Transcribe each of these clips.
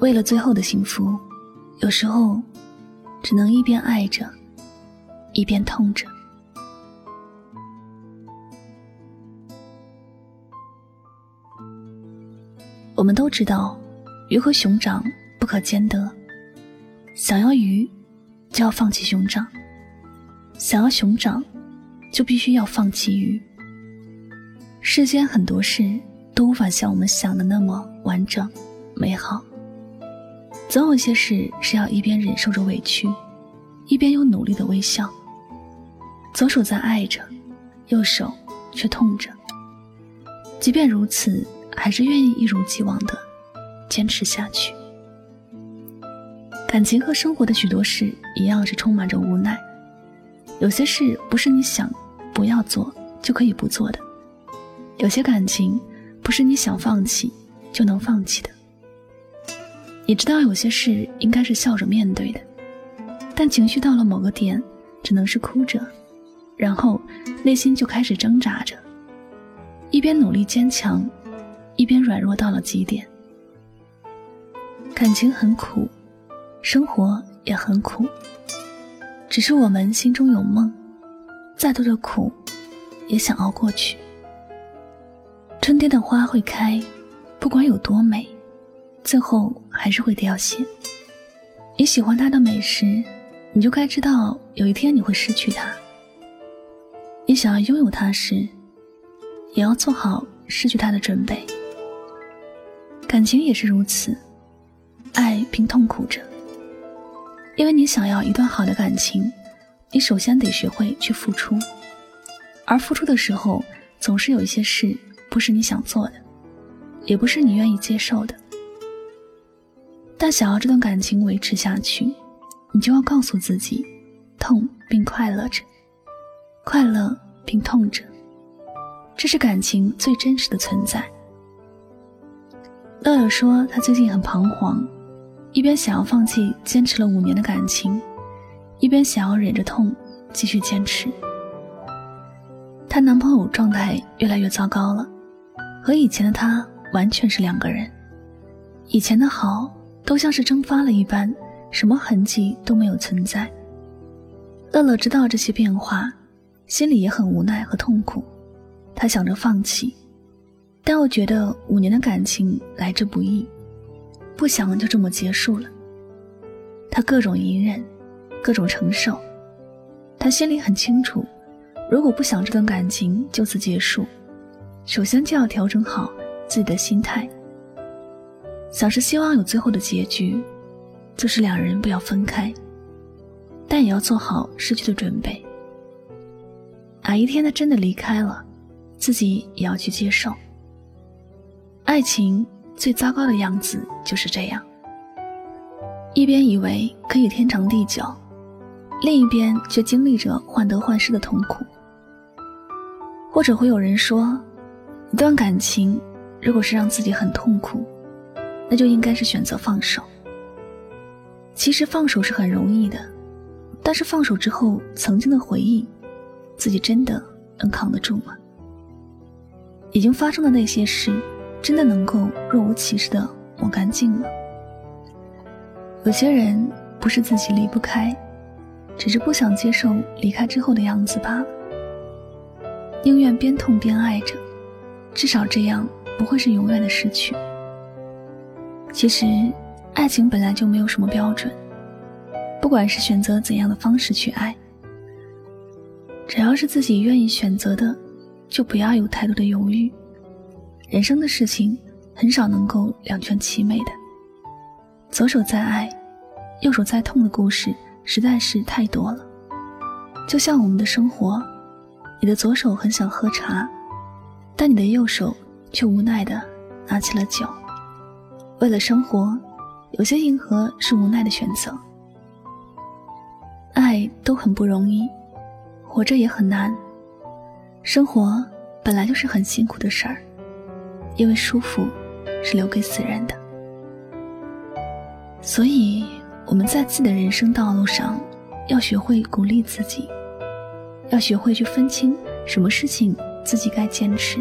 为了最后的幸福，有时候只能一边爱着，一边痛着。我们都知道，鱼和熊掌不可兼得。想要鱼，就要放弃熊掌；想要熊掌，就必须要放弃鱼。世间很多事都无法像我们想的那么完整、美好。总有些事是要一边忍受着委屈，一边又努力的微笑。左手在爱着，右手却痛着。即便如此，还是愿意一如既往的坚持下去。感情和生活的许多事一样，是充满着无奈。有些事不是你想不要做就可以不做的，有些感情不是你想放弃就能放弃的。也知道有些事应该是笑着面对的，但情绪到了某个点，只能是哭着，然后内心就开始挣扎着，一边努力坚强，一边软弱到了极点。感情很苦，生活也很苦，只是我们心中有梦，再多的苦，也想熬过去。春天的花会开，不管有多美。最后还是会凋谢。你喜欢它的美食，你就该知道有一天你会失去它。你想要拥有它时，也要做好失去它的准备。感情也是如此，爱并痛苦着。因为你想要一段好的感情，你首先得学会去付出，而付出的时候，总是有一些事不是你想做的，也不是你愿意接受的。但想要这段感情维持下去，你就要告诉自己，痛并快乐着，快乐并痛着，这是感情最真实的存在。乐乐说，他最近很彷徨，一边想要放弃坚持了五年的感情，一边想要忍着痛继续坚持。她男朋友状态越来越糟糕了，和以前的他完全是两个人，以前的好。都像是蒸发了一般，什么痕迹都没有存在。乐乐知道这些变化，心里也很无奈和痛苦。他想着放弃，但又觉得五年的感情来之不易，不想就这么结束了。他各种隐忍，各种承受。他心里很清楚，如果不想这段感情就此结束，首先就要调整好自己的心态。想是希望有最后的结局，就是两人不要分开，但也要做好失去的准备。哪一天他真的离开了，自己也要去接受。爱情最糟糕的样子就是这样：一边以为可以天长地久，另一边却经历着患得患失的痛苦。或者会有人说，一段感情如果是让自己很痛苦。那就应该是选择放手。其实放手是很容易的，但是放手之后，曾经的回忆，自己真的能扛得住吗？已经发生的那些事，真的能够若无其事的抹干净吗？有些人不是自己离不开，只是不想接受离开之后的样子罢了。宁愿边痛边爱着，至少这样不会是永远的失去。其实，爱情本来就没有什么标准，不管是选择怎样的方式去爱，只要是自己愿意选择的，就不要有太多的犹豫。人生的事情很少能够两全其美的，左手在爱，右手在痛的故事实在是太多了。就像我们的生活，你的左手很想喝茶，但你的右手却无奈的拿起了酒。为了生活，有些迎合是无奈的选择。爱都很不容易，活着也很难。生活本来就是很辛苦的事儿，因为舒服是留给死人的。所以我们在自己的人生道路上，要学会鼓励自己，要学会去分清什么事情自己该坚持，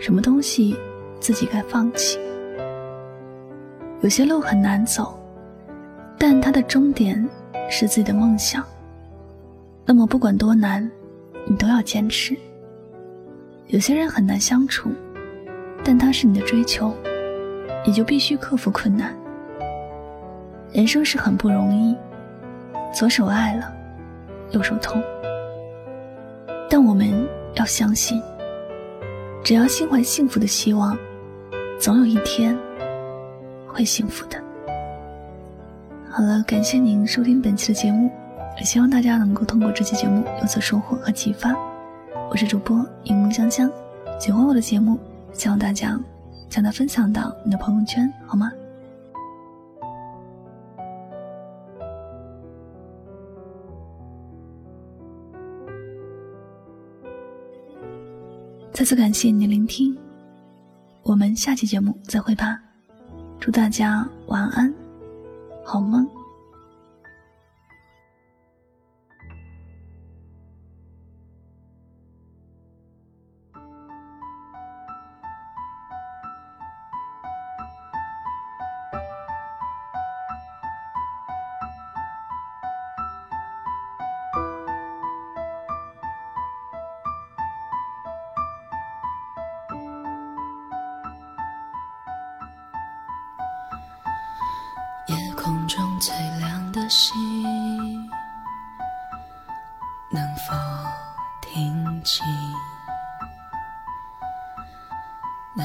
什么东西自己该放弃。有些路很难走，但它的终点是自己的梦想。那么不管多难，你都要坚持。有些人很难相处，但他是你的追求，你就必须克服困难。人生是很不容易，左手爱了，右手痛。但我们要相信，只要心怀幸福的希望，总有一天会幸福的。好了，感谢您收听本期的节目，也希望大家能够通过这期节目有所收获和启发。我是主播荧幕香香，喜欢我的节目，希望大家将它分享到你的朋友圈，好吗？再次感谢你的聆听，我们下期节目再会吧。祝大家晚安，好梦。的心，能否听清那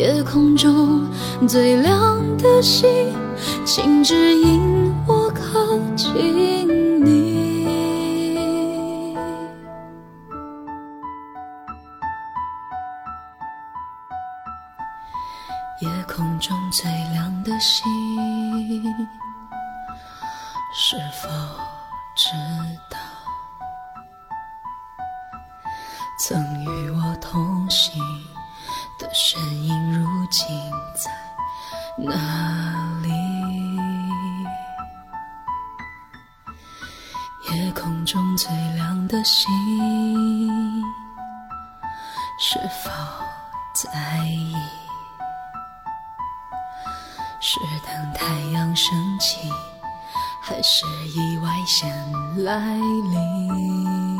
夜空中最亮的星，请指引我靠近你。夜空中最亮的星。是否知道，曾与我同行的身影，如今在哪里？夜空中最亮的星，是否在意？是等太阳升起，还是意外先来临？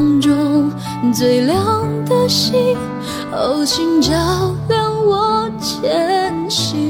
空中最亮的星，哦，请照亮我前行。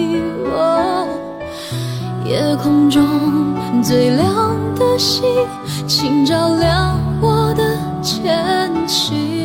夜空中最亮的星，请照亮我的前行。